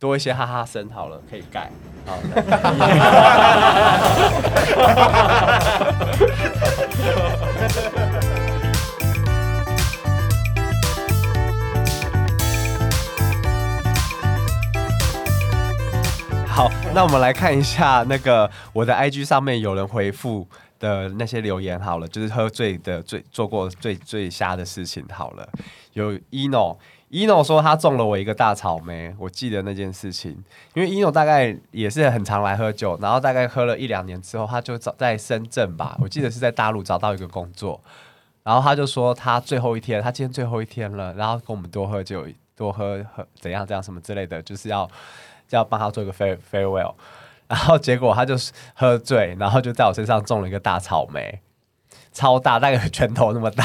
多一些哈哈声好了，可以盖。好，好，那我们来看一下那个我的 IG 上面有人回复的那些留言好了，就是喝醉的最做过最最瞎的事情好了。有 ino ino 说他中了我一个大草莓，我记得那件事情，因为 ino 大概也是很常来喝酒，然后大概喝了一两年之后，他就找在深圳吧，我记得是在大陆找到一个工作，然后他就说他最后一天，他今天最后一天了，然后跟我们多喝酒，多喝喝怎样怎样什么之类的，就是要要帮他做一个 fare farewell，然后结果他就是喝醉，然后就在我身上中了一个大草莓。超大，大概拳头那么大，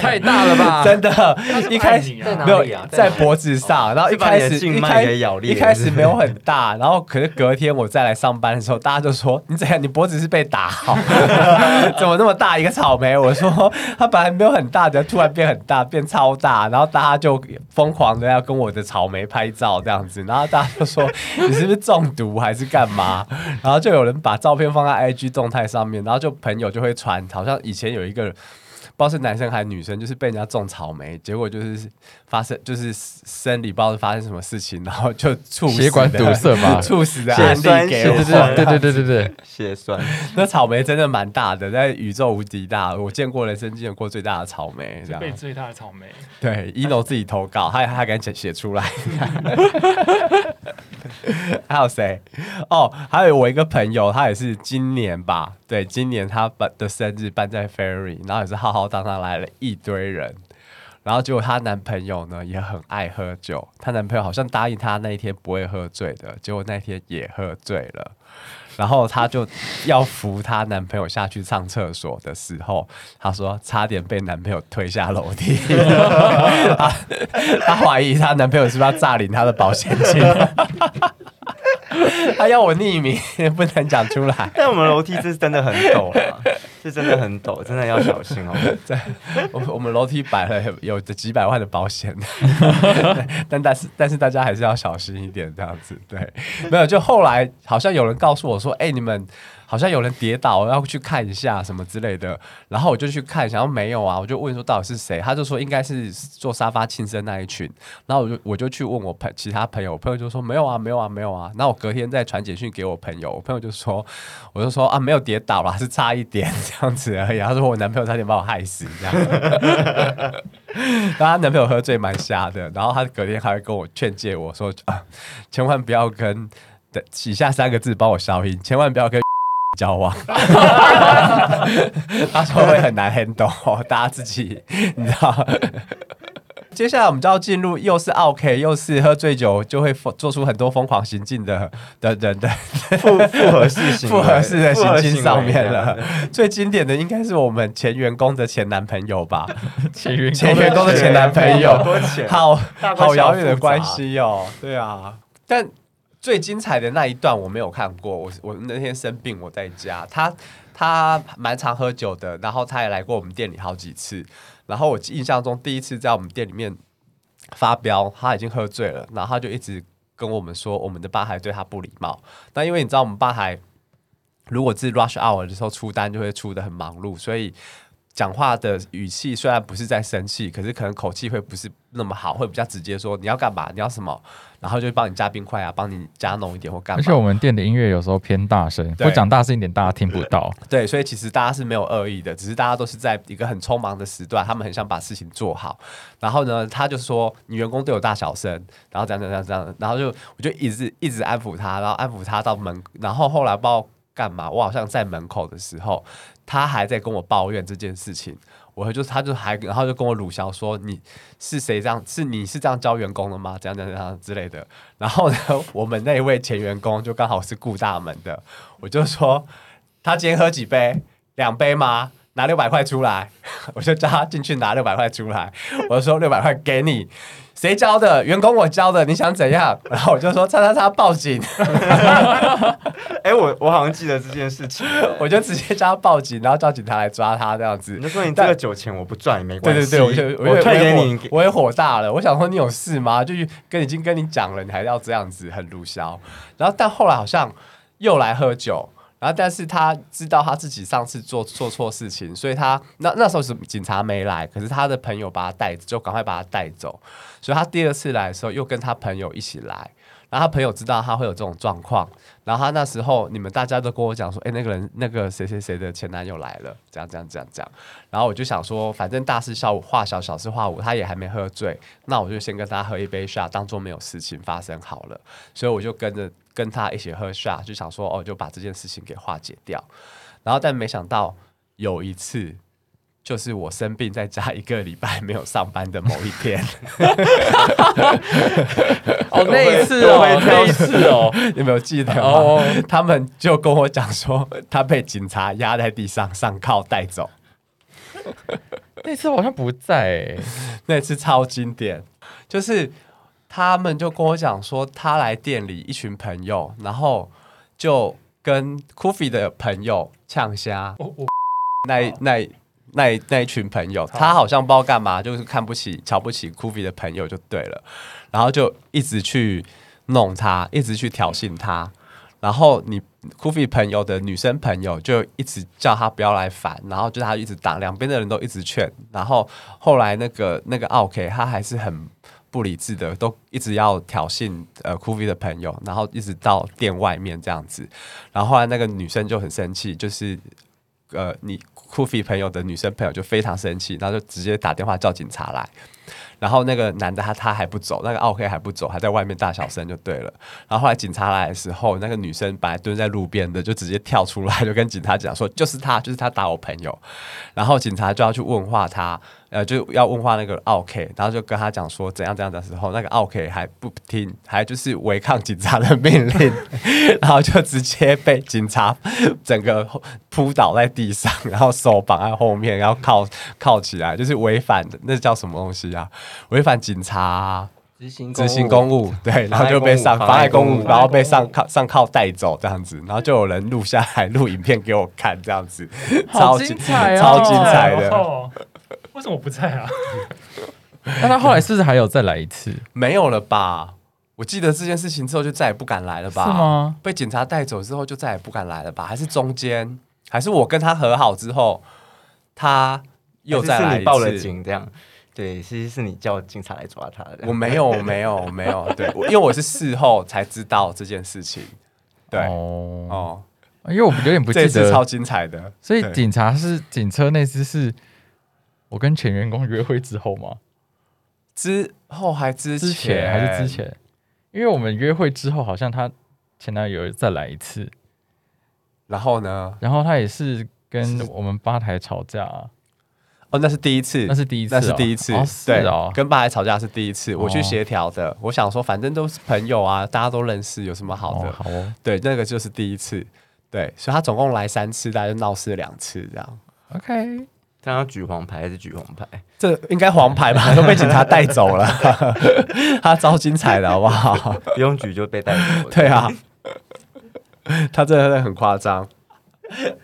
太大了吧？真的，一开始没有啊？在脖子上，然后一开始一开一开始没有很大，然后可是隔天我再来上班的时候，大家就说你怎样？你脖子是被打好？怎么那么大一个草莓？我说它本来没有很大的，突然变很大，变超大，然后大家就疯狂的要跟我的草莓拍照这样子，然后大家就说你是不是中毒还是干嘛？然后就有人把照片放在 IG 动态上面，然后就朋友就会传，好像。以前有一个，不知道是男生还是女生，就是被人家种草莓，结果就是发生，就是生理不知道是发生什么事情，然后就猝血管堵塞嘛，猝死的案例给我。对对对对对，血栓。那草莓真的蛮大的，在宇宙无敌大，我见过人生见过最大的草莓，这样。被最大的草莓。对，一诺自己投稿，他他敢写写出来。还有谁？哦，还有我一个朋友，他也是今年吧？对，今年他办的生日办在 Ferry，然后也是浩浩荡荡来了一堆人，然后结果她男朋友呢也很爱喝酒，她男朋友好像答应她那一天不会喝醉的，结果那天也喝醉了，然后她就要扶她男朋友下去上厕所的时候，她说差点被男朋友推下楼梯，她怀疑她男朋友是不是要诈领她的保险金。他要我匿名，不能讲出来。但我们楼梯是真的很陡啊，是真的很陡，真的要小心哦。在我我们楼梯摆了有几百万的保险，但但是但是大家还是要小心一点，这样子。对，没有，就后来好像有人告诉我说，哎，你们。好像有人跌倒，要去看一下什么之类的，然后我就去看，想要没有啊，我就问说到底是谁，他就说应该是坐沙发庆生那一群，然后我就我就去问我朋其他朋友，我朋友就说没有啊，没有啊，没有啊，那我隔天再传简讯给我朋友，我朋友就说，我就说啊没有跌倒啦，是差一点这样子而已，他说我男朋友差点把我害死这样，然后他男朋友喝醉蛮瞎的，然后他隔天还会跟我劝诫我说啊，千万不要跟的以下三个字帮我消音，千万不要跟。交往，他说会很难 handle，大家自己你知道。接下来我们就要进入又是 OK 又是喝醉酒就会做出很多疯狂行径的的人的复复合式复合式的行径上面了。最经典的应该是我们前员工的前男朋友吧？前员前员工的前男朋友，好好遥远的关系哦。对啊，但。最精彩的那一段我没有看过，我我那天生病我在家，他他蛮常喝酒的，然后他也来过我们店里好几次，然后我印象中第一次在我们店里面发飙，他已经喝醉了，然后他就一直跟我们说我们的吧台对他不礼貌，那因为你知道我们吧台如果是 rush hour 的时候出单就会出的很忙碌，所以。讲话的语气虽然不是在生气，可是可能口气会不是那么好，会比较直接说你要干嘛，你要什么，然后就帮你加冰块啊，帮你加浓一点或干嘛。而且我们店的音乐有时候偏大声，我讲大声一点大家听不到。对，所以其实大家是没有恶意的，只是大家都是在一个很匆忙的时段，他们很想把事情做好。然后呢，他就说你员工对我大小声，然后这样这样这样，然后就我就一直一直安抚他，然后安抚他到门，然后后来不知道干嘛，我好像在门口的时候，他还在跟我抱怨这件事情。我就他就还然后就跟我鲁潇说你是谁这样是你是这样教员工的吗？这样这样这样之类的。然后呢，我们那一位前员工就刚好是顾大门的，我就说他今天喝几杯？两杯吗？拿六百块出来，我就叫他进去拿六百块出来。我就说六百块给你，谁教的？员工我教的，你想怎样？然后我就说叉叉叉报警，哎，我我好像记得这件事情，我就直接叫他报警，然后叫警察来抓他这样子你。就说你这个酒钱我不赚也没关系，对对对，我就我退给你，我也火大了。我想说你有事吗？就是跟已经跟你讲了，你还要这样子，很鲁销。然后但后来好像又来喝酒，然后但是他知道他自己上次做做错事情，所以他那那时候是警察没来，可是他的朋友把他带，就赶快把他带走。所以他第二次来的时候，又跟他朋友一起来。然后他朋友知道他会有这种状况，然后他那时候你们大家都跟我讲说，哎，那个人那个谁谁谁的前男友来了，这样这样这样这样。然后我就想说，反正大事化小，小事化无，他也还没喝醉，那我就先跟他喝一杯下当做没有事情发生好了。所以我就跟着跟他一起喝 shot，就想说，哦，就把这件事情给化解掉。然后但没想到有一次。就是我生病在家一个礼拜没有上班的某一天，哦，那一次哦，那一次哦，有没有记得？哦，他们就跟我讲说，他被警察压在地上上铐带走。那次好像不在，那次超经典，就是他们就跟我讲说，他来店里一群朋友，然后就跟 Kofi 的朋友呛虾，那那。那那一群朋友，他好像不知道干嘛，就是看不起、瞧不起 Kofi 的朋友就对了，然后就一直去弄他，一直去挑衅他，然后你 Kofi 朋友的女生朋友就一直叫他不要来烦，然后就他一直打，两边的人都一直劝，然后后来那个那个 OK 他还是很不理智的，都一直要挑衅呃 Kofi 的朋友，然后一直到店外面这样子，然后后来那个女生就很生气，就是呃你。酷菲朋友的女生朋友就非常生气，然后就直接打电话叫警察来。然后那个男的他他还不走，那个奥黑还不走，还在外面大小声就对了。然后后来警察来的时候，那个女生本来蹲在路边的，就直接跳出来，就跟警察讲说：“就是他，就是他打我朋友。”然后警察就要去问话他。呃，就要问话那个奥 K，然后就跟他讲说怎样怎样的时候，那个奥 K 还不听，还就是违抗警察的命令，然后就直接被警察整个扑倒在地上，然后手绑在后面，然后铐铐起来，就是违反的，那叫什么东西啊？违反警察执行执行公务，对，然后就被上妨碍公务，然后被上铐上铐带走这样子，然后就有人录下来录影片给我看，这样子，超精彩，超精彩的。为什么不在啊？那他后来是不是还有再来一次？没有了吧？我记得这件事情之后就再也不敢来了吧？是吗？被警察带走之后就再也不敢来了吧？还是中间？还是我跟他和好之后，他又再来一次？报了警这样？对，其实是你叫警察来抓他的。我没有，没有，没有。对，因为我是事后才知道这件事情。对哦，因为我有点不记得，超精彩的。所以警察是警车那次是。我跟前员工约会之后吗？之后还之前还是之前？因为我们约会之后，好像他前男友再来一次。然后呢？然后他也是跟我们吧台吵架。哦，那是第一次，那是第一次，那是第一次。对哦，跟吧台吵架是第一次，我去协调的。我想说，反正都是朋友啊，大家都认识，有什么好的？好哦。对，那个就是第一次。对，所以他总共来三次，大家就闹事两次这样。OK。他要举黄牌还是举红牌？这应该黄牌吧？都被警察带走了。他超精彩的好不好？不用举就被带走。对啊，他真的很夸张。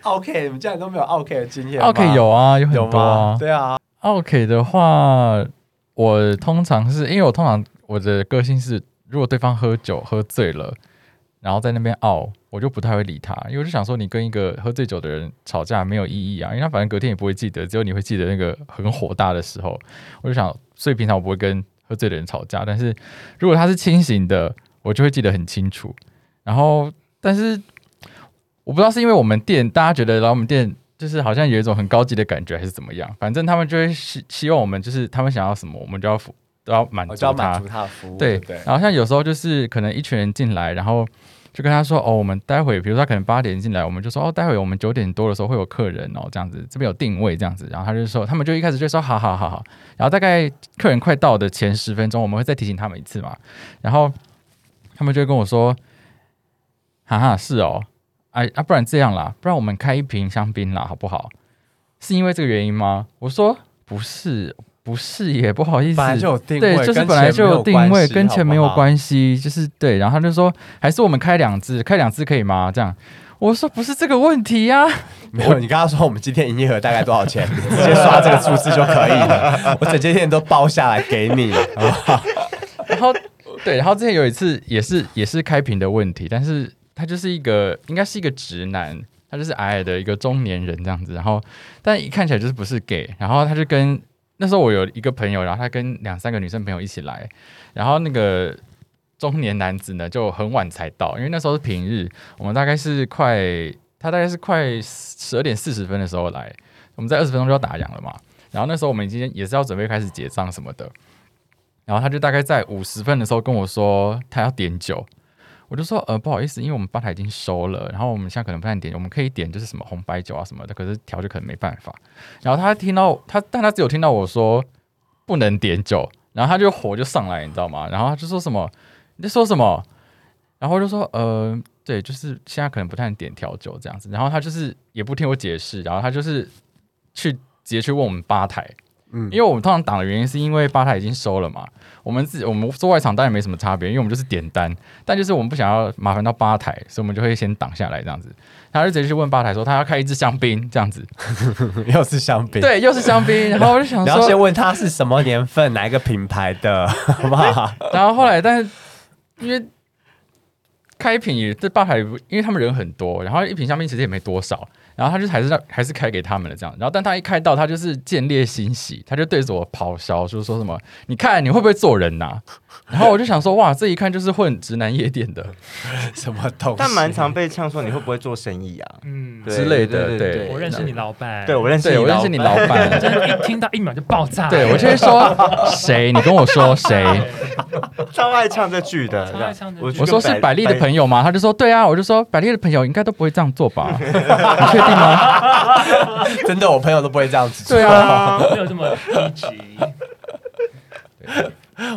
OK，你们竟然都没有 OK 的经验？OK 有啊，有很多。对啊，OK 的话，我通常是因为我通常我的个性是，如果对方喝酒喝醉了。然后在那边傲，我就不太会理他，因为我就想说，你跟一个喝醉酒的人吵架没有意义啊，因为他反正隔天也不会记得，只有你会记得那个很火大的时候。我就想，所以平常我不会跟喝醉的人吵架，但是如果他是清醒的，我就会记得很清楚。然后，但是我不知道是因为我们店大家觉得来我们店就是好像有一种很高级的感觉，还是怎么样？反正他们就会希希望我们就是他们想要什么，我们就要服都要满足他。对对。然后像有时候就是可能一群人进来，然后。就跟他说哦，我们待会，比如他可能八点进来，我们就说哦，待会我们九点多的时候会有客人哦，这样子这边有定位这样子，然后他就说，他们就一开始就说好好好好，然后大概客人快到的前十分钟，我们会再提醒他们一次嘛，然后他们就跟我说，哈哈，是哦，哎啊，不然这样啦，不然我们开一瓶香槟啦，好不好？是因为这个原因吗？我说不是，不是也，不好意思，本来就有定对，就是本来就有定位，跟钱没有。关系，就是对。然后他就说，还是我们开两只，开两只可以吗？这样，我说不是这个问题呀、没有，你刚刚说我们今天营业额大概多少钱，直接刷这个数字就可以了。我整间店都包下来给你，好不好？然后对，然后之前有一次也是也是开屏的问题，但是他就是一个应该是一个直男，他就是矮矮的一个中年人这样子，然后但一看起来就是不是 gay，然后他就跟那时候我有一个朋友，然后他跟两三个女生朋友一起来，然后那个中年男子呢就很晚才到，因为那时候是平日，我们大概是快他大概是快十二点四十分的时候来，我们在二十分钟就要打烊了嘛，然后那时候我们已经也是要准备开始结账什么的。然后他就大概在五十分的时候跟我说他要点酒，我就说呃不好意思，因为我们吧台已经收了，然后我们现在可能不太点，我们可以点就是什么红白酒啊什么的，可是调酒可能没办法。然后他听到他，但他只有听到我说不能点酒，然后他就火就上来，你知道吗？然后他就说什么你在说什么？然后就说呃对，就是现在可能不太能点调酒这样子。然后他就是也不听我解释，然后他就是去直接去问我们吧台。嗯因为我们通常挡的原因是因为吧台已经收了嘛，我们自我们做外场当然没什么差别，因为我们就是点单，但就是我们不想要麻烦到吧台，所以我们就会先挡下来这样子。他就直接去问吧台说他要开一支香槟这样子，又是香槟。，对，又是香槟，然后我就想 你要先，问他是什么年份，哪一个品牌的，好不好？然后后来但是因为开一瓶也这吧台，因为他们人很多，然后一瓶香槟其实也没多少。然后他就还是让还是开给他们的这样，然后但他一开到他就是见猎欣喜，他就对着我咆哮，就是说什么你看你会不会做人呐、然后我就想说哇，这一看就是混直男夜店的。什么东西？但蛮常被呛说你会不会做生意啊？嗯，之类的，对对对，我认识你老板，对我认识我认识你老板，真的，一听到一秒就爆炸。对我就会说谁，你跟我说谁，超爱唱这句的，超爱唱这句。我我说是百丽的朋友吗？他就说对啊，我就说百丽的朋友应该都不会这样做吧？你确定吗？真的，我朋友都不会这样子做。对啊，没有这么低级。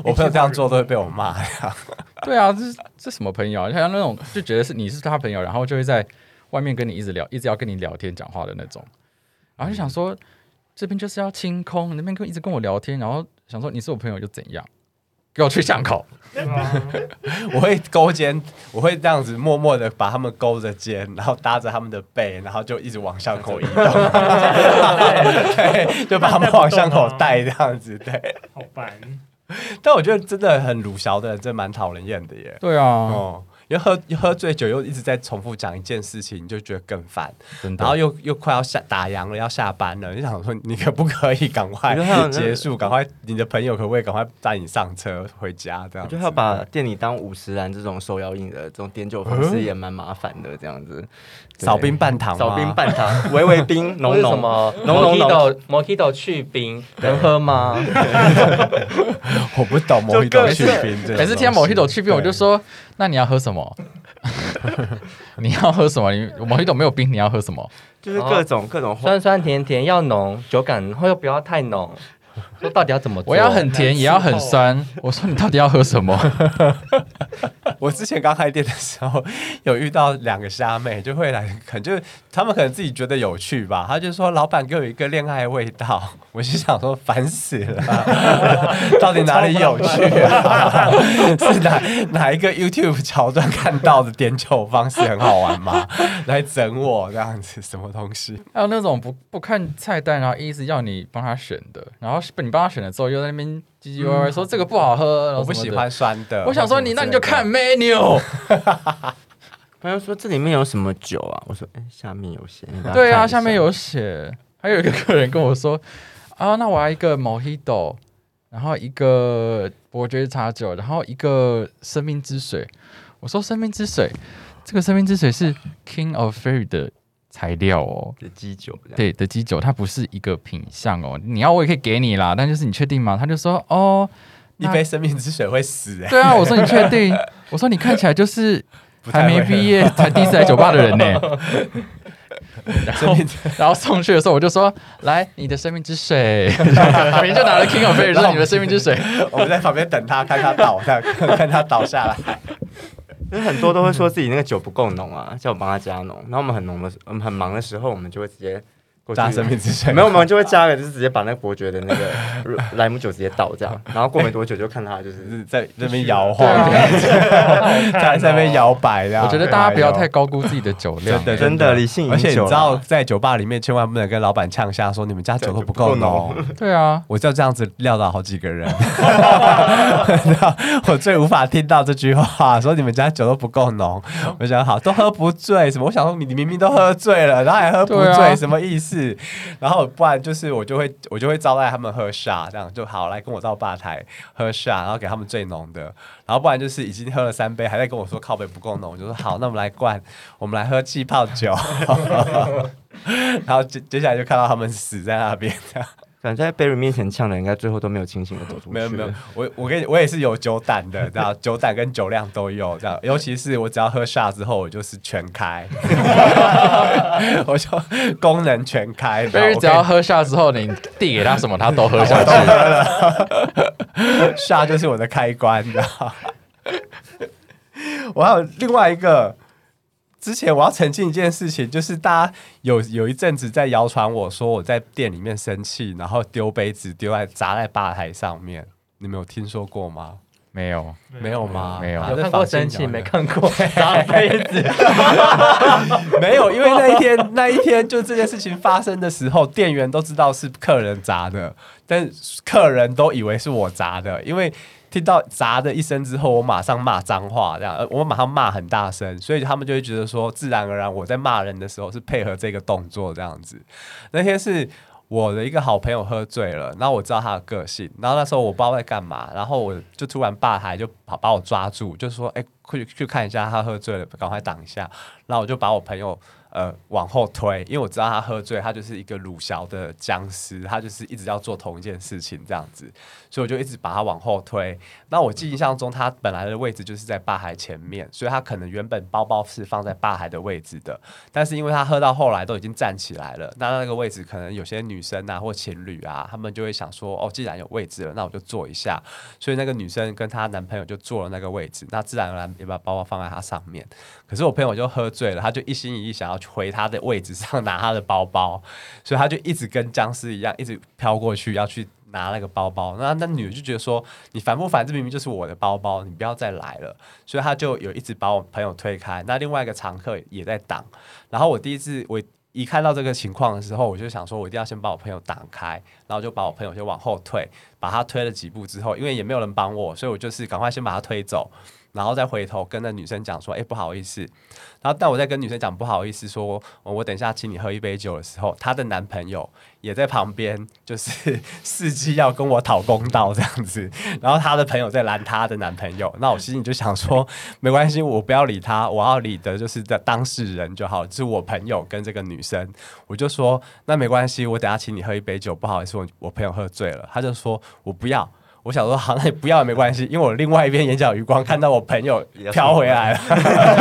我朋友这样做都会被我骂呀。对啊，这是这什么朋友啊？像那种就觉得是你是他朋友，然后就会在外面跟你一直聊，一直要跟你聊天讲话的那种，然后就想说这边就是要清空，那边跟一直跟我聊天，然后想说你是我朋友又怎样？给我去巷口，我会勾肩，我会这样子默默的把他们勾着肩，然后搭着他们的背，然后就一直往巷口移动。对，就把他们往巷口带这样子。对，好烦。但我觉得真的很鲁小的人，真的蛮讨人厌的耶。对啊，哦，因为喝喝醉酒又一直在重复讲一件事情，你就觉得更烦。然后又又快要下打烊了，要下班了，你想说你可不可以赶快结束？赶快你的朋友可不可以赶快带你上车回家？这样子我觉得要把店里当五十岚这种手摇饮的这种点酒方式也蛮麻烦的，这样子。对少冰半糖，少冰半糖，微微冰，浓浓。么浓浓浓 Mojito Mojito 去冰能喝吗？我不懂就莫一豆各式去冰每次听到某一斗去冰，我就对说：“那你要喝什么？你要喝什么？你某一斗没有冰，你要喝什么？就是各种各种酸酸甜甜要浓，酒感然后又不要太浓。说到底要怎么做？我要很甜，也要很酸。”我说：“你到底要喝什么 我之前刚开店的时候，有遇到两个虾妹，就会来，可能就是他们可能自己觉得有趣吧，他就说：“老板给我一个恋爱味道。”我就想说，烦死了，到底哪里有趣啊？是哪哪一个 YouTube 桥段看到的点酒方式很好玩吗？来整我这样子，什么东西？？”还有那种不不看菜单，然后一直要你帮他选的，然后被你帮他选了之后，又在那边唧唧歪歪说这个不好喝，我不喜欢。酸的。我想说你，那你就看 menu。朋友说这里面有什么酒啊？我说，哎、下面有写。对啊，下面有写。还有一个客人跟我说：“啊，那我要一个 Mojito，然后一个伯爵茶酒，然后一个生命之水。”我说：“生命之水，这个生命之水是 King of Fairy 的材料哦，的基酒，对的基酒，它不是一个品相哦。你要我也可以给你啦，但就是你确定吗？”他就说：“哦，一杯生命之水会死哎、对啊。”我说：“你确定？” 我说：“你看起来就是还没毕业，才第一次来酒吧的人呢。”然后然后送去的时候，我就说：“来，你的生命之水。”明明就拿了 King of Fairy 说：“你的生命之水。我们在旁边等他，看他倒下，看他倒下来。就是很多都会说自己那个酒不够浓啊，叫我帮他加浓。然后我们很浓的时，我们很忙的时候，我们就会直接加生命之水，没有，我们就会加个，就是直接把那个伯爵的那个 莱姆酒直接倒这样，然后过没多久就看他就是 是在那边摇晃，对在 在那边摇摆的。我觉得大家不要太哎高估自己的酒量。真，的真的。理性饮酒而且你知道，在酒吧里面千万不能跟老板呛下说你们家酒都不够浓。对啊，我就这样子撂倒好几个人，我最无法听到这句话，说你们家酒都不够浓。我想好都喝不醉，什么？我想说你你明明都喝醉了，然后还喝不醉，什么意思？是然后不然就是我就会我就会招待他们喝下这样就好来跟我到吧台喝下然后给他们最浓的。然后不然就是已经喝了三杯，还在跟我说靠杯不够浓，我就说好，那我们来灌，我们来喝气泡酒。然后接接下来就看到他们死在那边，反正在 Berry 面前呛的，应该最后都没有清醒的走出去。没有没有，我我跟你我也是有酒胆的，这样 酒胆跟酒量都有，这样，尤其是我只要喝 shot 之后，我就是全开，我就功能全开。所以只要喝下之后，你递给他什么，他都喝下去。shot 就是我的开关，你知道。我还有另外一个，之前我要澄清一件事情，就是大家有有一阵子在谣传我说我在店里面生气，然后丢杯子丢在砸在吧台上面，你们有听说过吗？没有，没有吗？没有啊有看过生气，没？看过 砸杯子。没有，因为那一天那一天就这件事情发生的时候，店员都知道是客人砸的，但客人都以为是我砸的，因为听到砸的一声之后，我马上骂脏话，这样我马上骂很大声，所以他们就会觉得说，自然而然我在骂人的时候是配合这个动作这样子。那天是。我的一个好朋友喝醉了，然后我知道他的个性，然后那时候我不知道在干嘛，然后我就突然吧台就把把我抓住，就说：“哎、快去看一下他喝醉了，赶快挡一下。”然后我就把我朋友呃往后推，因为我知道他喝醉，他就是一个鲁小的僵尸，他就是一直要做同一件事情这样子，所以我就一直把它往后推。那我记印象中，他本来的位置就是在吧台前面，所以他可能原本包包是放在吧台的位置的，但是因为他喝到后来都已经站起来了，那那个位置可能有些女生啊或情侣啊，他们就会想说，哦，既然有位置了，那我就坐一下。所以那个女生跟她男朋友就坐了那个位置，那自然而然也把包包放在她上面。可是我朋友就喝醉了，他就一心一意想要回他的位置上拿他的包包，所以他就一直跟僵尸一样，一直飘过去要去拿了个包包。那那女的就觉得说，你烦不烦？这明明就是我的包包，你不要再来了。所以她就有一直把我朋友推开。那另外一个常客也在挡。然后我第一次我。一看到这个情况的时候，我就想说，我一定要先把我朋友挡开，然后就把我朋友先往后退，把他推了几步之后，因为也没有人帮我，所以我就是赶快先把他推走，然后再回头跟那女生讲说：“哎、不好意思。”然后但我在跟女生讲不好意思说，我等一下请你喝一杯酒的时候，她的男朋友也在旁边，就是 伺机要跟我讨公道这样子。然后她的朋友在拦她的男朋友，那我心里就想说，没关系，我不要理他，我要理的就是的当事人就好，就是我朋友跟这个女生。我就说那没关系，我等下请你喝一杯酒，不好意思，我我朋友喝醉了。他就说我不要。我想说好，那你不要也没关系，因为我另外一边眼角余光看到我朋友飘回来了，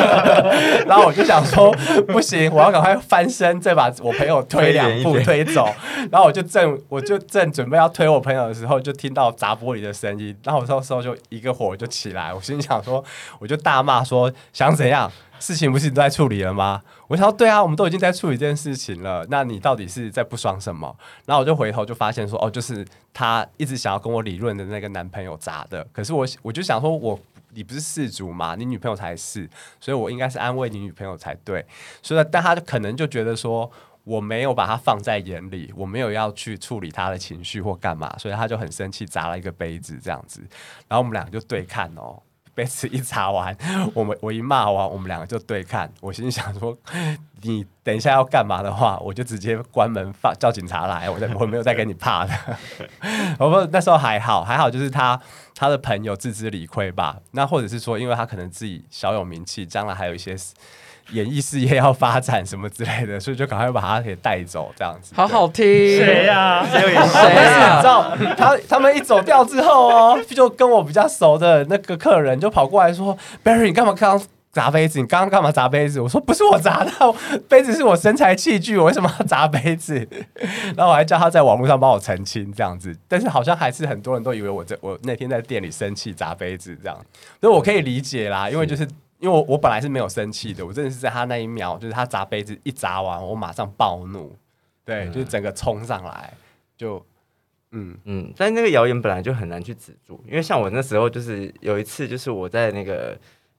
然后我就想说不行，我要赶快翻身，再把我朋友推两步推走。然后我就正我就正准备要推我朋友的时候，就听到砸玻璃的声音，然后我那时候就一个火就起来，我心里想说，我就大骂说想怎样？事情不是都在处理了吗？我想说，对啊，我们都已经在处理这件事情了，那你到底是在不爽什么？然后我就回头就发现说，哦，就是他一直想要跟我理论的那个男朋友砸的。可是我我就想说我。你不是事主嘛？你女朋友才是，所以我应该是安慰你女朋友才对。所以，但他可能就觉得说，我没有把他放在眼里，我没有要去处理他的情绪或干嘛，所以他就很生气，砸了一个杯子这样子。然后我们两个就对看哦，被子一砸完，我们我一骂完，我们两个就对看。我心想说，你等一下要干嘛的话，我就直接关门放叫警察来，我在我没有再跟你怕的。我不那时候还好，还好就是他他的朋友自知理亏吧，那或者是说，因为他可能自己小有名气，将来还有一些演艺事业要发展什么之类的，所以就赶快把他给带走，这样子。好好听。谁呀？谁但是你知啊？道，他他们一走掉之后哦，就跟我比较熟的那个客人就跑过来说：“Barry，你干嘛刚刚砸杯子？你刚刚干嘛砸杯子？”我说：“不是我砸的，杯子是我身材器具，我为什么要砸杯子？” 然后我还叫他在网络上帮我澄清这样子，但是好像还是很多人都以为我在我那天在店里生气砸杯子这样，所以我可以理解啦，因为就是。因为我我本来是没有生气的，我真的是在他那一秒，就是他砸杯子一砸完，我马上暴怒，对，就是整个冲上来，就嗯，嗯，但那个谣言本来就很难去止住，因为像我那时候就是有一次，就是我在那个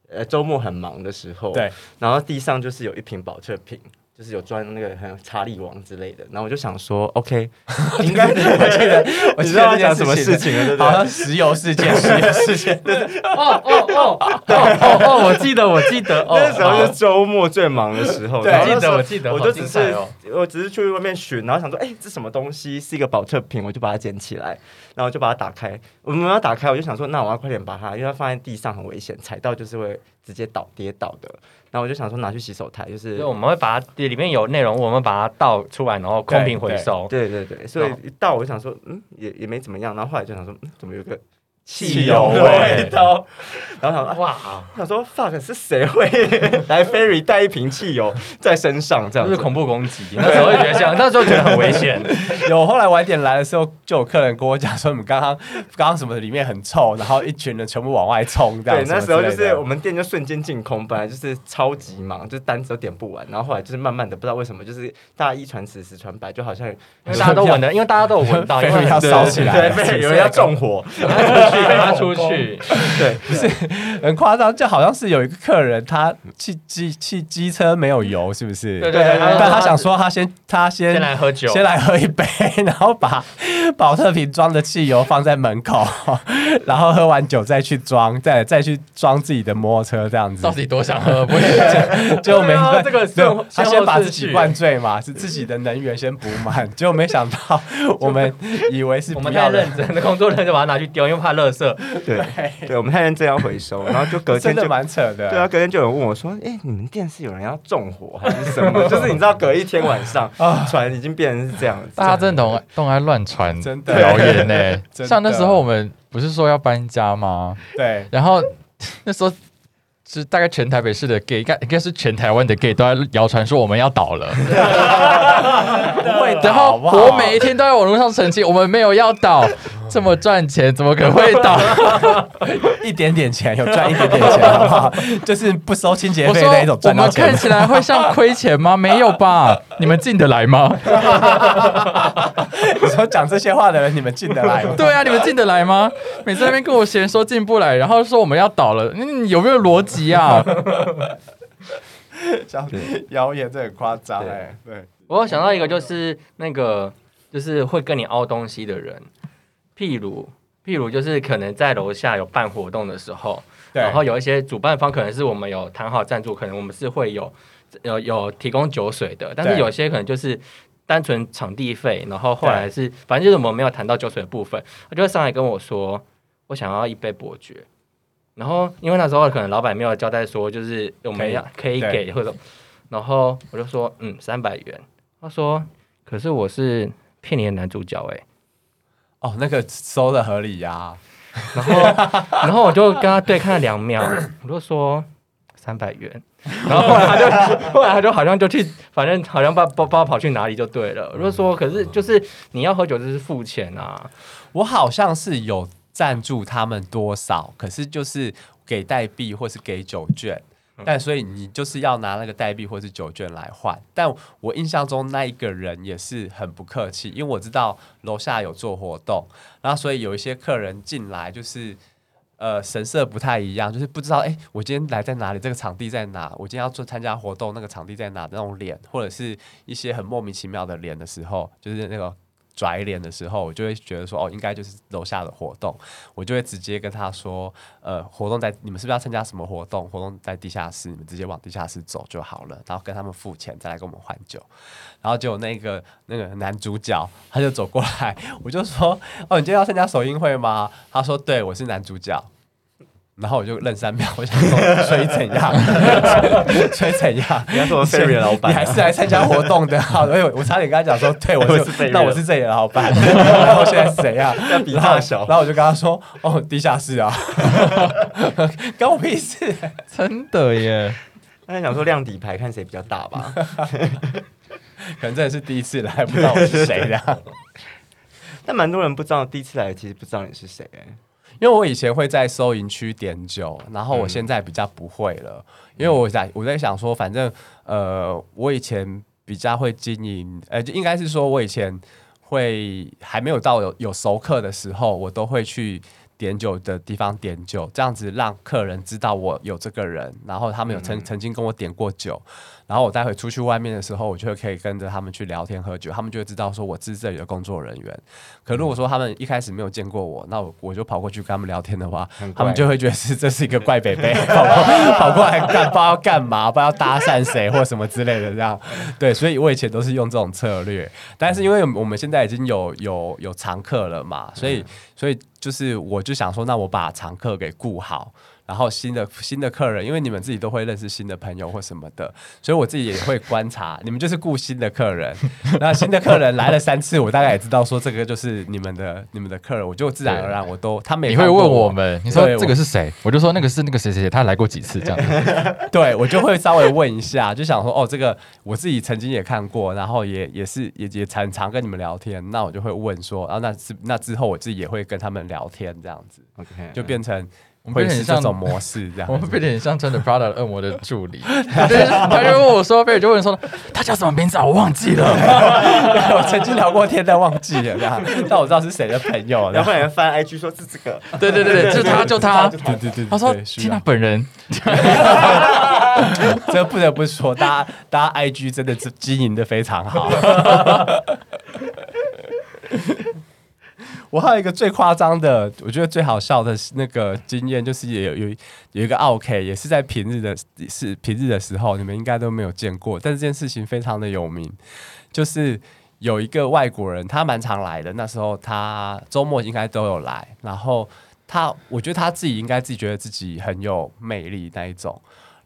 呃周末很忙的时候，对，然后地上就是有一瓶保特瓶，就是有装那个很查理王之类的，然后我就想说，OK，应该 我记得我知道要讲什么事情了，对不好？像石油事件，石油事件，哦哦哦哦哦哦，我记得我记得，哦，那时候是周末最忙的时候，对我记得我记得，我就只是哦我只是去外面寻，然后想说，哎、这什么东西？是一个保特瓶，我就把它捡起来，然后就把它打开。我们要打开，我就想说，那我要快点把它，因为它放在地上很危险，踩到就是会直接倒跌倒的。然后我就想说拿去洗手台，就是我们会把它里面有内容，我们把它倒出来，然后空瓶回收。对对对，所以哦一倒我就想说，嗯，也也没怎么样。然后后来就想说，嗯，怎么有个汽油的味味道？然后想说，啊哇，想说 fuck 是谁会 来 ferry 带一瓶汽油在身上这样就？是恐怖攻击。那时候会觉得这样，那时候觉得很危险。有后来晚点来的时候，就有客人跟我讲说，你们刚刚刚刚什么里面很臭，然后一群人全部往外冲，这样对，那时候就是我们店就瞬间净空，本来就是超级忙，就是单子都点不完，然后后来就是慢慢的不知道为什么，就是大家一传十，十传百，就好像大家都闻的，因为大家都有闻到，因为要烧起来对有人要纵火，赶快出去，赶快出去。对，很夸张，就好像是有一个客人，他汽机汽机车没有油，是不是？对对对但他想说他先他先先来喝酒，先来喝一杯，然后把保特瓶装的汽油放在门口，然后喝完酒再去装，再再去装自己的摩托车，这样子到。底多想喝？不是就没这个他先把自己灌醉嘛，是自己的能源先补满，结果没想到我们以为是我们太认真的工作人员就把它拿去丢，因为怕垃圾。对，对，我们太认真要回收，然后就隔天就。蛮扯的。对啊，隔天就有人问我说：“哎、你们店是有人要纵火还是什么？” 就是你知道，隔一天晚上传已经变成是这样子。大家真的都都爱乱传真的谣言 呢、像那时候我们不是说要搬家吗？对，然后 那时候是大概全台北市的 gay，应该应该是全台湾的 gay 都在谣传说我们要倒了，不会然后我每一天都在网络上澄清我们没有要倒，这么赚钱怎么可能会倒？一点点钱，有赚一点点钱，好不好？就是不收清洁费那一种我们赚到钱看。起来会像亏钱吗？没有吧？你们进得来吗？你说讲这些话的人，你们进得来吗？对啊，你们进得来吗？每次那边跟我嫌说进不来，然后说我们要倒了，嗯，有没有逻辑啊？讲谣言这很夸张哎，对，我有想到一个，就是那个就是会跟你凹东西的人，譬如譬如就是可能在楼下有办活动的时候，然后有一些主办方可能是我们有谈好赞助，可能我们是会有有有提供酒水的，但是有些可能就是。单纯场地费，然后后来是，反正就是我们没有谈到酒水的部分，他就会上来跟我说，我想要一杯伯爵。然后因为那时候可能老板没有交代说，就是我们要可以给或者，然后我就说，嗯，三百元。他说，可是我是骗你的男主角哎、哦，那个收的合理呀，然后，然后我就跟他对看了两秒，我就说三百元，然后后来他就，后来他就好像就去，反正好像不不不知道跑去哪里就对了。我就说，可是就是你要喝酒就是付钱啊，我好像是有赞助他们多少，可是就是给代币或是给酒券。但所以你就是要拿那个代币或是酒券来换，但我印象中那一个人也是很不客气，因为我知道楼下有做活动，然后所以有一些客人进来就是呃神色不太一样，就是不知道哎、诶我今天来在哪里，这个场地在哪，我今天要做参加活动，那个场地在哪那种脸，或者是一些很莫名其妙的脸的时候，就是那个拽脸的时候，我就会觉得说哦，应该就是楼下的活动，我就会直接跟他说，呃，活动在你们是不是要参加什么活动？活动在地下室，你们直接往地下室走就好了，然后跟他们付钱，再来跟我们换酒。然后结果那个那个男主角他就走过来，我就说：“哦，你今天要参加首映会吗？”他说：“对，我是男主角。”然后我就愣三秒，我想说：“所以怎样？所以怎样？你要做 ferry 的老板啊你还是来参加活动的？好，我我差点跟他讲说：对，我是我是 ferry 那我是这里的老板。然后现在是怎样？要比大小然后我就跟他说：哦，地下室啊，关我屁事。真的耶！那你想说亮底牌看谁比较大吧？可能真的是第一次来，不知道我是谁的。但蛮多人不知道，第一次来其实不知道你是谁、欸。因为我以前会在收银区点酒，然后我现在比较不会了，因为我在我在想说，反正呃，我以前比较会经营，呃，就应该是说我以前会还没有到有有熟客的时候，我都会去。点酒的地方点酒，这样子让客人知道我有这个人，然后他们有曾曾经跟我点过酒，然后我待会出去外面的时候，我就可以跟着他们去聊天喝酒，他们就会知道说我是这里的工作人员。可如果说他们一开始没有见过我，那我我就跑过去跟他们聊天的话，他们就会觉得是这是一个怪北北 跑过跑过来干不知道要干嘛，不知道要搭讪谁或什么之类的这样。对，所以我以前都是用这种策略，但是因为我们现在已经有有有常客了嘛，所以所以就是我就想说，那我把常客给顾好。然后新的新的客人，因为你们自己都会认识新的朋友或什么的，所以我自己也会观察。你们就是雇新的客人，那新的客人来了三次，我大概也知道说这个就是你们的你们的客人，我就自然而然我都他们也你会问我们，你说这个是谁？我就说那个是那个谁谁谁，他来过几次这样子。对我就会稍微问一下，就想说哦，这个我自己曾经也看过，然后也也是也也常常跟你们聊天，那我就会问说，啊，那是那之后我自己也会跟他们聊天，这样子 OK，就变成我们会变成像是这种模式这样 子。我们变得很像真的 Prada 的恶魔的助理，他就他就问我说，贝尔就问说他叫什么名字啊？我忘记了。我曾经聊过天，但忘记了，这样，但我知道是谁的朋友。然后有人翻 IG 说是这个，对对对对，就他就他。对对对，他说对需 Tina 要本人，这不得不说，大家大家 IG 真的是经营的非常好。我还有一个最夸张的，我觉得最好笑的是那个经验，就是也有有有一个 OK，也是在平日的，是平日的时候，你们应该都没有见过，但这件事情非常的有名，就是有一个外国人，他蛮常来的，那时候他周末应该都有来，然后他，我觉得他自己应该自己觉得自己很有魅力那一种，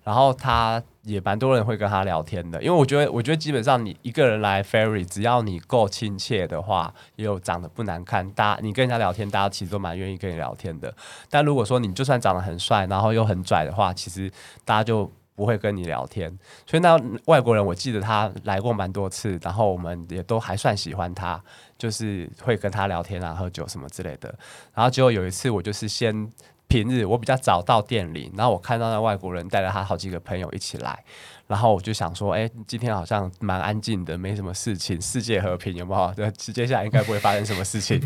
然后他也蛮多人会跟他聊天的，因为我觉得，我觉得基本上你一个人来 Ferry，只要你够亲切的话，也有长得不难看，大家你跟人家聊天，大家其实都蛮愿意跟你聊天的。但如果说你就算长得很帅，然后又很拽的话，其实大家就不会跟你聊天。所以那外国人，我记得他来过蛮多次，然后我们也都还算喜欢他，就是会跟他聊天啊、喝酒什么之类的。然后结果有一次，我就是先平日我比较早到店里，然后我看到那外国人带了他好几个朋友一起来，然后我就想说，哎、今天好像蛮安静的，没什么事情，世界和平有没有？对，接下来应该不会发生什么事情。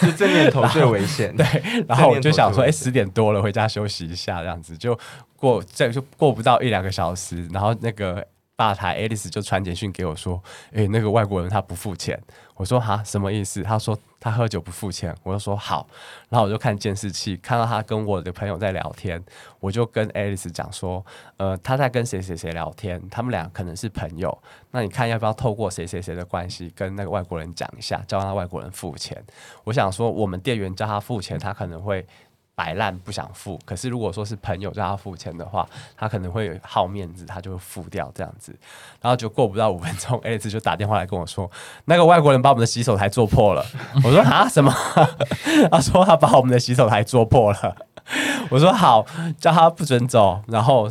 是这念头最危险。对，然后我就想说，哎、哎，十点多了，回家休息一下，这样子就过，这就过不到一两个小时，然后那个吧台 Alice 就传简讯给我说，哎、那个外国人他不付钱。我说哈，什么意思？他说他喝酒不付钱。我就说好，然后我就看监视器，看到他跟我的朋友在聊天，我就跟 Alice 讲说，呃，他在跟谁谁谁聊天，他们俩可能是朋友。那你看要不要透过谁谁谁的关系跟那个外国人讲一下，叫那外国人付钱？我想说，我们店员叫他付钱，他可能会摆烂不想付。可是如果说是朋友叫他付钱的话，他可能会好面子，他就会付掉这样子。然后就过不到五分钟，Alex 就打电话来跟我说，那个外国人把我们的洗手台做破了。我说啊什么？他说他把我们的洗手台做破了。我说好，叫他不准走，然后。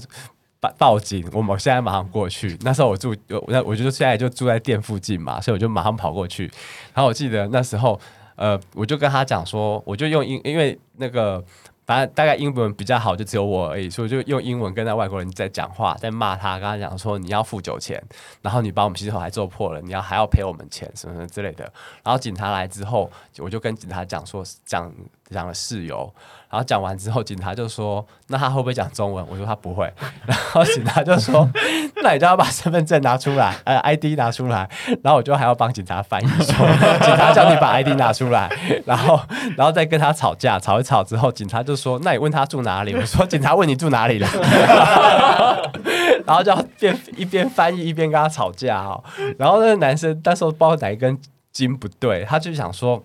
报报警，我们现在马上过去。那时候我住，我那我就现在就住在店附近嘛，所以我就马上跑过去。然后我记得那时候，呃，我就跟他讲说，我就用英，因为那个反正大概英文比较好，就只有我而已，所以就用英文跟那外国人在讲话，在骂他，跟他讲说你要付酒钱，然后你把我们洗手台做破了，你要还要赔我们钱什么什么之类的。然后警察来之后，我就跟警察讲说讲讲了事由，然后讲完之后，警察就说那他会不会讲中文？我说他不会，然后警察就说 那你就要把身份证拿出来，呃，ID 拿出来，然后我就还要帮警察翻译说，警察叫你把 ID 拿出来，然后然后再跟他吵架，吵一吵之后，警察就说那你问他住哪里？我说警察问你住哪里了，然后就要边一边翻译一边跟他吵架哦，然后那个男生那时候不知道哪一根筋不对，他就想说。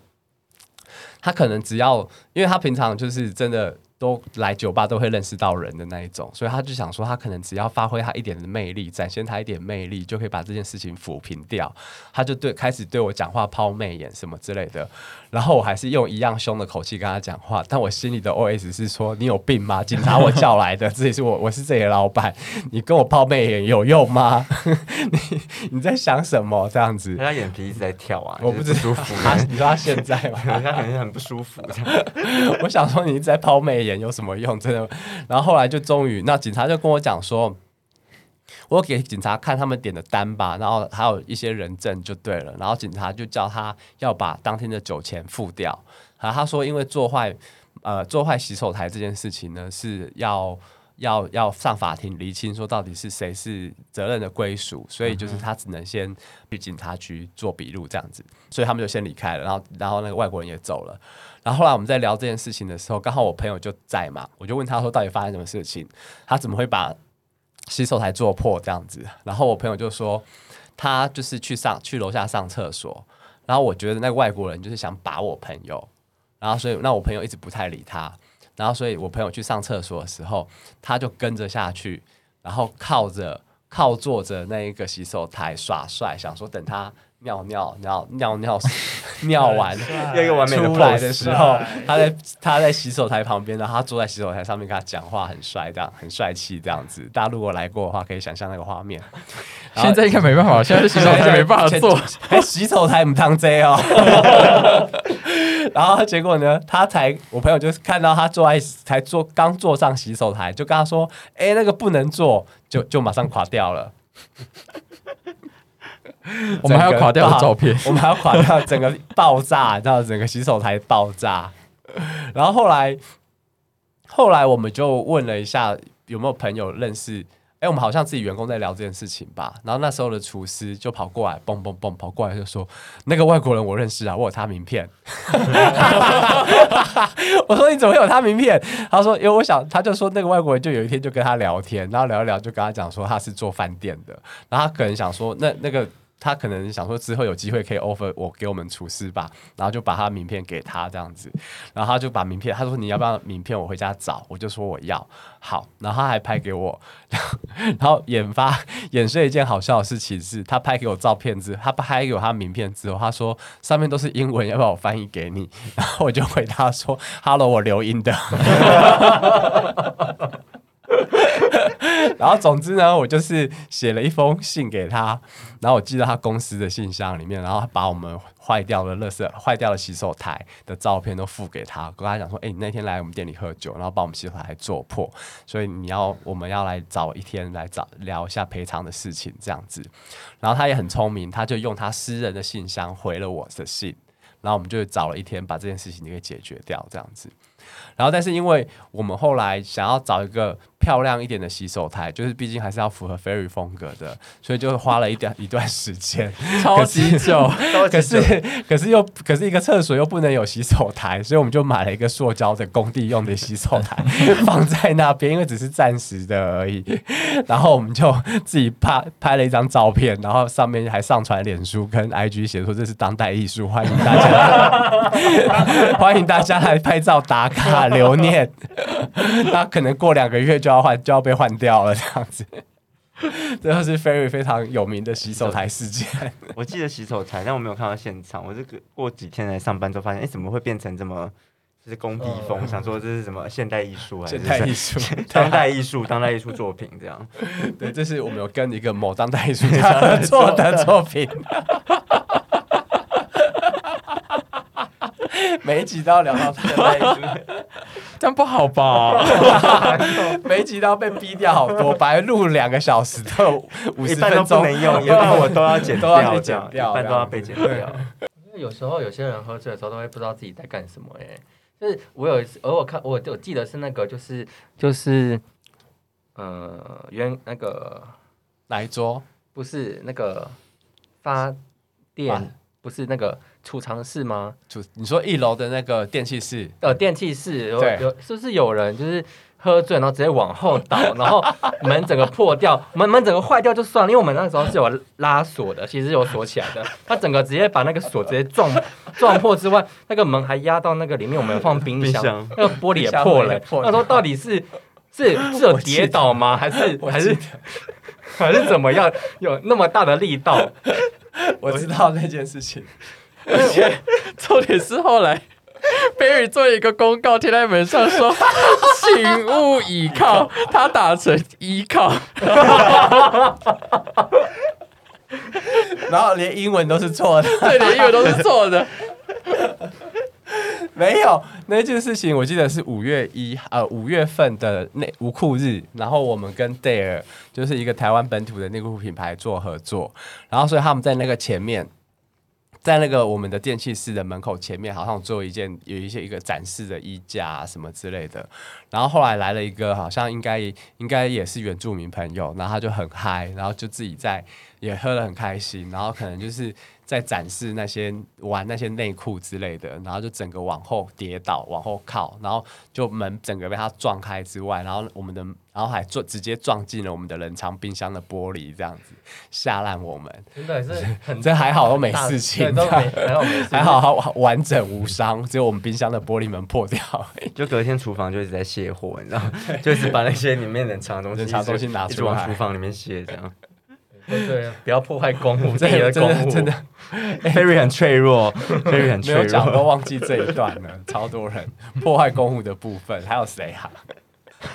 他可能只要，因为他平常就是真的都来酒吧都会认识到人的那一种，所以他就想说，他可能只要发挥他一点的魅力，展现他一点魅力，就可以把这件事情抚平掉。他就对开始对我讲话抛媚眼什么之类的，然后我还是用一样凶的口气跟他讲话，但我心里的 OS 是说：你有病吗？警察 我叫来的，这里是我，我是这里的老板，你跟我抛媚眼有用吗？你你在想什么？这样子，他眼皮一直在跳啊，我不知舒服，他你说他现在吗？他可能很不舒服。我想说你一直在抛媚眼钱有什么用？真的。然后后来就终于，那警察就跟我讲说，我给警察看他们点的单吧，然后还有一些人证就对了，然后警察就叫他要把当天的酒钱付掉，然后他说因为做坏呃做坏洗手台这件事情呢是要。要要上法庭厘清说到底是谁是责任的归属，所以就是他只能先去警察局做笔录这样子，所以他们就先离开了，然后然后那个外国人也走了，然后后来我们在聊这件事情的时候，刚好我朋友就在嘛，我就问他说到底发生什么事情，他怎么会把洗手台做破这样子？然后我朋友就说他就是去上去楼下上厕所，然后我觉得那个外国人就是想把我朋友，然后所以那我朋友一直不太理他。然后，所以我朋友去上厕所的时候，他就跟着下去，然后靠着靠坐着那一个洗手台耍帅，想说等他尿尿，然后尿尿 尿完要一个完美的出来的时候，他在他在洗手台旁边，然后他坐在洗手台上面跟他讲话，很帅，这样很帅气，这样子。大家如果来过的话，可以想象那个画面。现在应该没办法，现在洗手台没办法做。哎，洗手台唔汤 J 哦。然后结果呢，他才我朋友就是看到他坐在才坐刚坐上洗手台，就跟他说：“哎，那个不能坐，就就马上垮掉了。”我们还要垮掉的照片，我们还要垮掉整个爆炸，你知道整个洗手台爆炸。然后后来后来我们就问了一下有没有朋友认识。哎，我们好像自己员工在聊这件事情吧。然后那时候的厨师就跑过来，蹦蹦蹦跑过来就说：“那个外国人我认识啊，我有他名片。”我说：“你怎么有他名片？”他说：“因为我想，他就说那个外国人就有一天就跟他聊天，然后聊一聊就跟他讲说他是做饭店的，然后他可能想说那那个。”他可能想说之后有机会可以 offer 我给我们厨师吧，然后就把他名片给他这样子，然后他就把名片，他说你要不要名片？我回家找，我就说我要。好，然后他还拍给我，然后研发演示一件好笑的事情是，他拍给我照片之，他拍给我他名片之后，他说上面都是英文，要不要我翻译给你？然后我就回答说，Hello，我留音的。然后总之呢，我就是写了一封信给他，然后我寄到他公司的信箱里面，然后把我们坏掉的乐色、坏掉的洗手台的照片都付给他，跟他讲说：“哎，你那天来我们店里喝酒，然后把我们洗手台做破，所以你要我们要来找一天来找聊一下赔偿的事情，这样子。”然后他也很聪明，他就用他私人的信箱回了我的信，然后我们就找了一天把这件事情给解决掉，这样子。然后，但是因为我们后来想要找一个漂亮一点的洗手台，就是毕竟还是要符合 Fairy 风格的，所以就花了一点一段时间，超级久。可是，可是又可是一个厕所又不能有洗手台，所以我们就买了一个塑胶的工地用的洗手台 放在那边，因为只是暂时的而已。然后我们就自己拍拍了一张照片，然后上面还上传脸书跟 IG 写说这是当代艺术，欢迎大家欢迎大家来拍照打卡。啊，留念，那可能过两个月就要换，就要被换掉了，这样子。这就是 Ferry 非常有名的洗手台事件。我记得洗手台，但我没有看到现场。我这个过几天来上班之后，发现，哎，怎么会变成这么就是工地风？想说这是什么现代艺术还是现代艺术？当代艺术，当代艺术作品这样。对，这是我们有跟一个某当代艺术家做的作品。每一集都要聊到他的那一这样不好吧？每一集都要被逼掉好多，本来录两个小时的五十分钟没用，一半我 都要剪都要掉，剪掉，一半都要被剪掉。因为有时候有些人喝醉的时候都会不知道自己在干什么哎，就是我有一次偶尔看我我记得是那个就是就是呃原那个哪一桌不是那个发电不是那个。储藏室吗？储你说一楼的那个电器室？呃，电器室有有是不是有人就是喝醉，然后直接往后倒，然后门整个破掉，门门整个坏掉就算了，因为我们那时候是有拉锁的，其实有锁起来的，他整个直接把那个锁直接撞撞破之外，那个门还压到那个里面，我们放冰箱，那个玻璃也破了。他说到底是是是有跌倒吗？还是还是还是怎么样？有那么大的力道？我知道那件事情。而且重点是后来，Barry 做一个公告贴在门上说：“ 请勿倚靠。”他打成依靠，然后连英文都是错的，对，连英文都是错的。没有那件事情，我记得是五月一呃五月份的内无裤日，然后我们跟 Dare 就是一个台湾本土的内裤品牌做合作，然后所以他们在那个前面。在那个我们的电器室的门口前面，好像做一件有一些一个展示的衣架、什么之类的。然后后来来了一个，好像应该应该也是原住民朋友，然后他就很嗨，然后就自己在也喝得很开心，然后可能就是在展示那些玩那些内裤之类的，然后就整个往后跌倒，往后靠，然后就门整个被他撞开之外，然后我们的然后还撞直接撞进了我们的冷藏冰箱的玻璃，这样子吓烂我们。真的是很这还好都没事情对，都 没还好没事，还好好完整无伤，只有我们冰箱的玻璃门破掉。就隔天厨房就一直在卸货，你知道吗，就是把那些里面冷藏的东西冷藏东西拿出来往厨房里面卸，这样。对，不要破坏公物，自 真的公物，真的真的 Ferry 很脆弱，Ferry 很没有脆讲都。忘记这一段了，超多人破坏公物的部分，还有谁啊？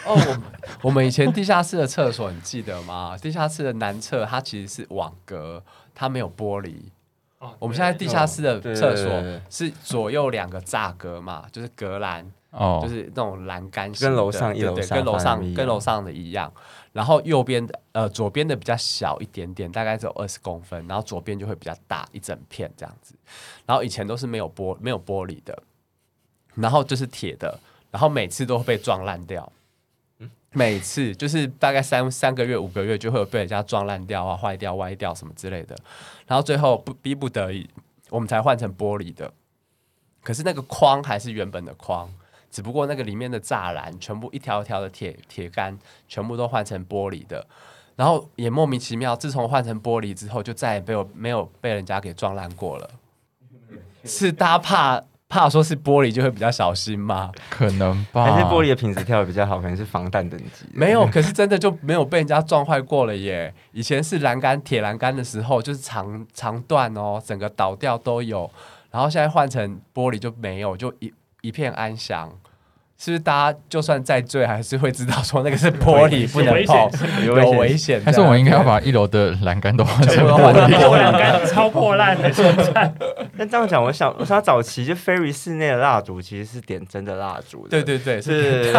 哦，我我们以前地下室的厕所你记得吗？地下室的南侧它其实是网格，它没有玻璃。哦我们现在地下室的厕所是左右两个栅格嘛，就是隔栏，哦，就是那种栏杆型，跟楼上一楼沙跟楼上跟楼上的一样。然后右边的呃左边的比较小一点点，大概只有二十公分，然后左边就会比较大一整片这样子。然后以前都是没有玻没有玻璃的，然后就是铁的，然后每次都会被撞烂掉。每次就是大概三三个月、五个月就会有被人家撞烂掉啊、坏掉、歪掉什么之类的，然后最后不逼不得已，我们才换成玻璃的。可是那个框还是原本的框，只不过那个里面的栅栏全部一条一条的铁铁杆，全部都换成玻璃的。然后也莫名其妙，自从换成玻璃之后，就再也没有没有被人家给撞烂过了。是大家怕怕说是玻璃就会比较小心吗？可能吧，还是玻璃的品质跳的比较好，可能是防弹等级。没有，可是真的就没有被人家撞坏过了耶。以前是栏杆铁栏杆的时候，就是长长段哦，整个倒掉都有。然后现在换成玻璃就没有，就一一片安详。是不是大家就算再醉，还是会知道说那个是玻璃，不能碰，有有危危险？还是我们应该要把一楼的栏杆都换成玻璃栏杆超破烂的，现在但这样讲，我想，我想早期就 Ferry 室内的蜡烛其实是点真的蜡烛的。对对对，是，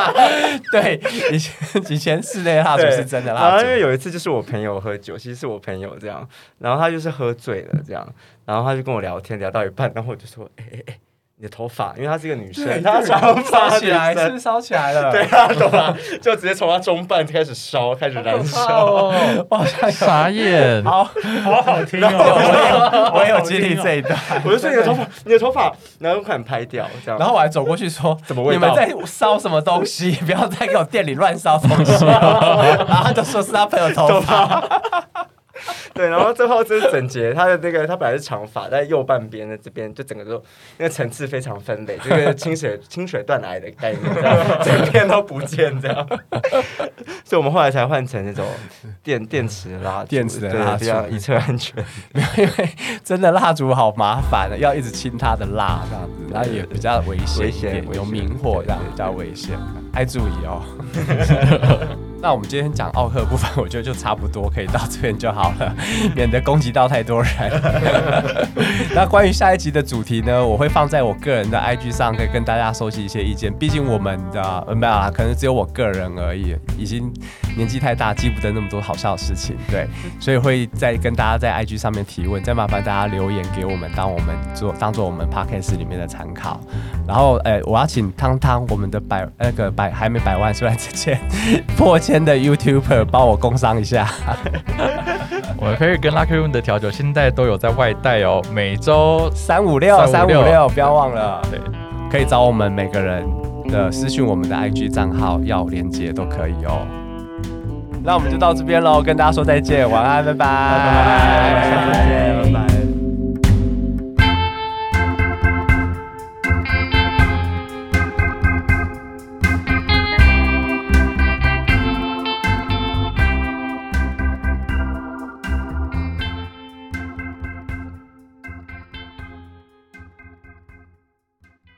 对，以前以前室内蜡烛是真的然蜡烛，后因为有一次就是我朋友喝酒，其实是我朋友这样，然后他就是喝醉了这样，然后他就跟我聊天，聊到一半，然后我就说，哎哎哎，你的头发，因为她是一个女生，她长发起来，是不是烧起来了？对，她的头发就直接从她中半开始烧，开始燃烧。哦，我好像傻眼，好，好好听 我哦。我也有经历这一段。我就说你的头发，你的头发，然后快点拍掉，这样。然后我还走过去说：“怎么味道你们在烧什么东西？不要再给我店里乱烧东西。”然后他就说是他朋友头发，对，然后最后就是整洁，他的那个他本来是长发，在右半边的这边就整个都那个层次非常分类，就是清水清水断崖的概念，这样整片都不见这样。所以我们后来才换成那种电电池的蜡，电池的对蜡烛比较以测安全。因为真的蜡烛好麻烦的，要一直清它的蜡这样子，然后也比较危险一点危险，危险有明火这样比较危险，爱注意哦。那我们今天讲奥克部分，我觉得就差不多可以到这边就好了，免得攻击到太多人。那关于下一集的主题呢，我会放在我个人的 IG 上，可以跟大家收集一些意见。毕竟我们的呃没有啦，可能只有我个人而已，已经年纪太大，记不得那么多好笑的事情。对，所以会再跟大家在 IG 上面提问，再麻烦大家留言给我们，当我们做当做我们 Podcast 里面的参考。然后，呃，我要请汤汤，我们的百那个百还没百万，虽然 之前破千的 YouTuber 帮我工商一下。我可以跟 Lucky Room 的调酒现在都有在外带哦，每周三五六三五六，不要忘了，对，可以找我们每个人的私讯我们的 IG 账号要连接都可以哦。那我们就到这边喽，跟大家说再见，晚安，拜拜，拜拜。下次见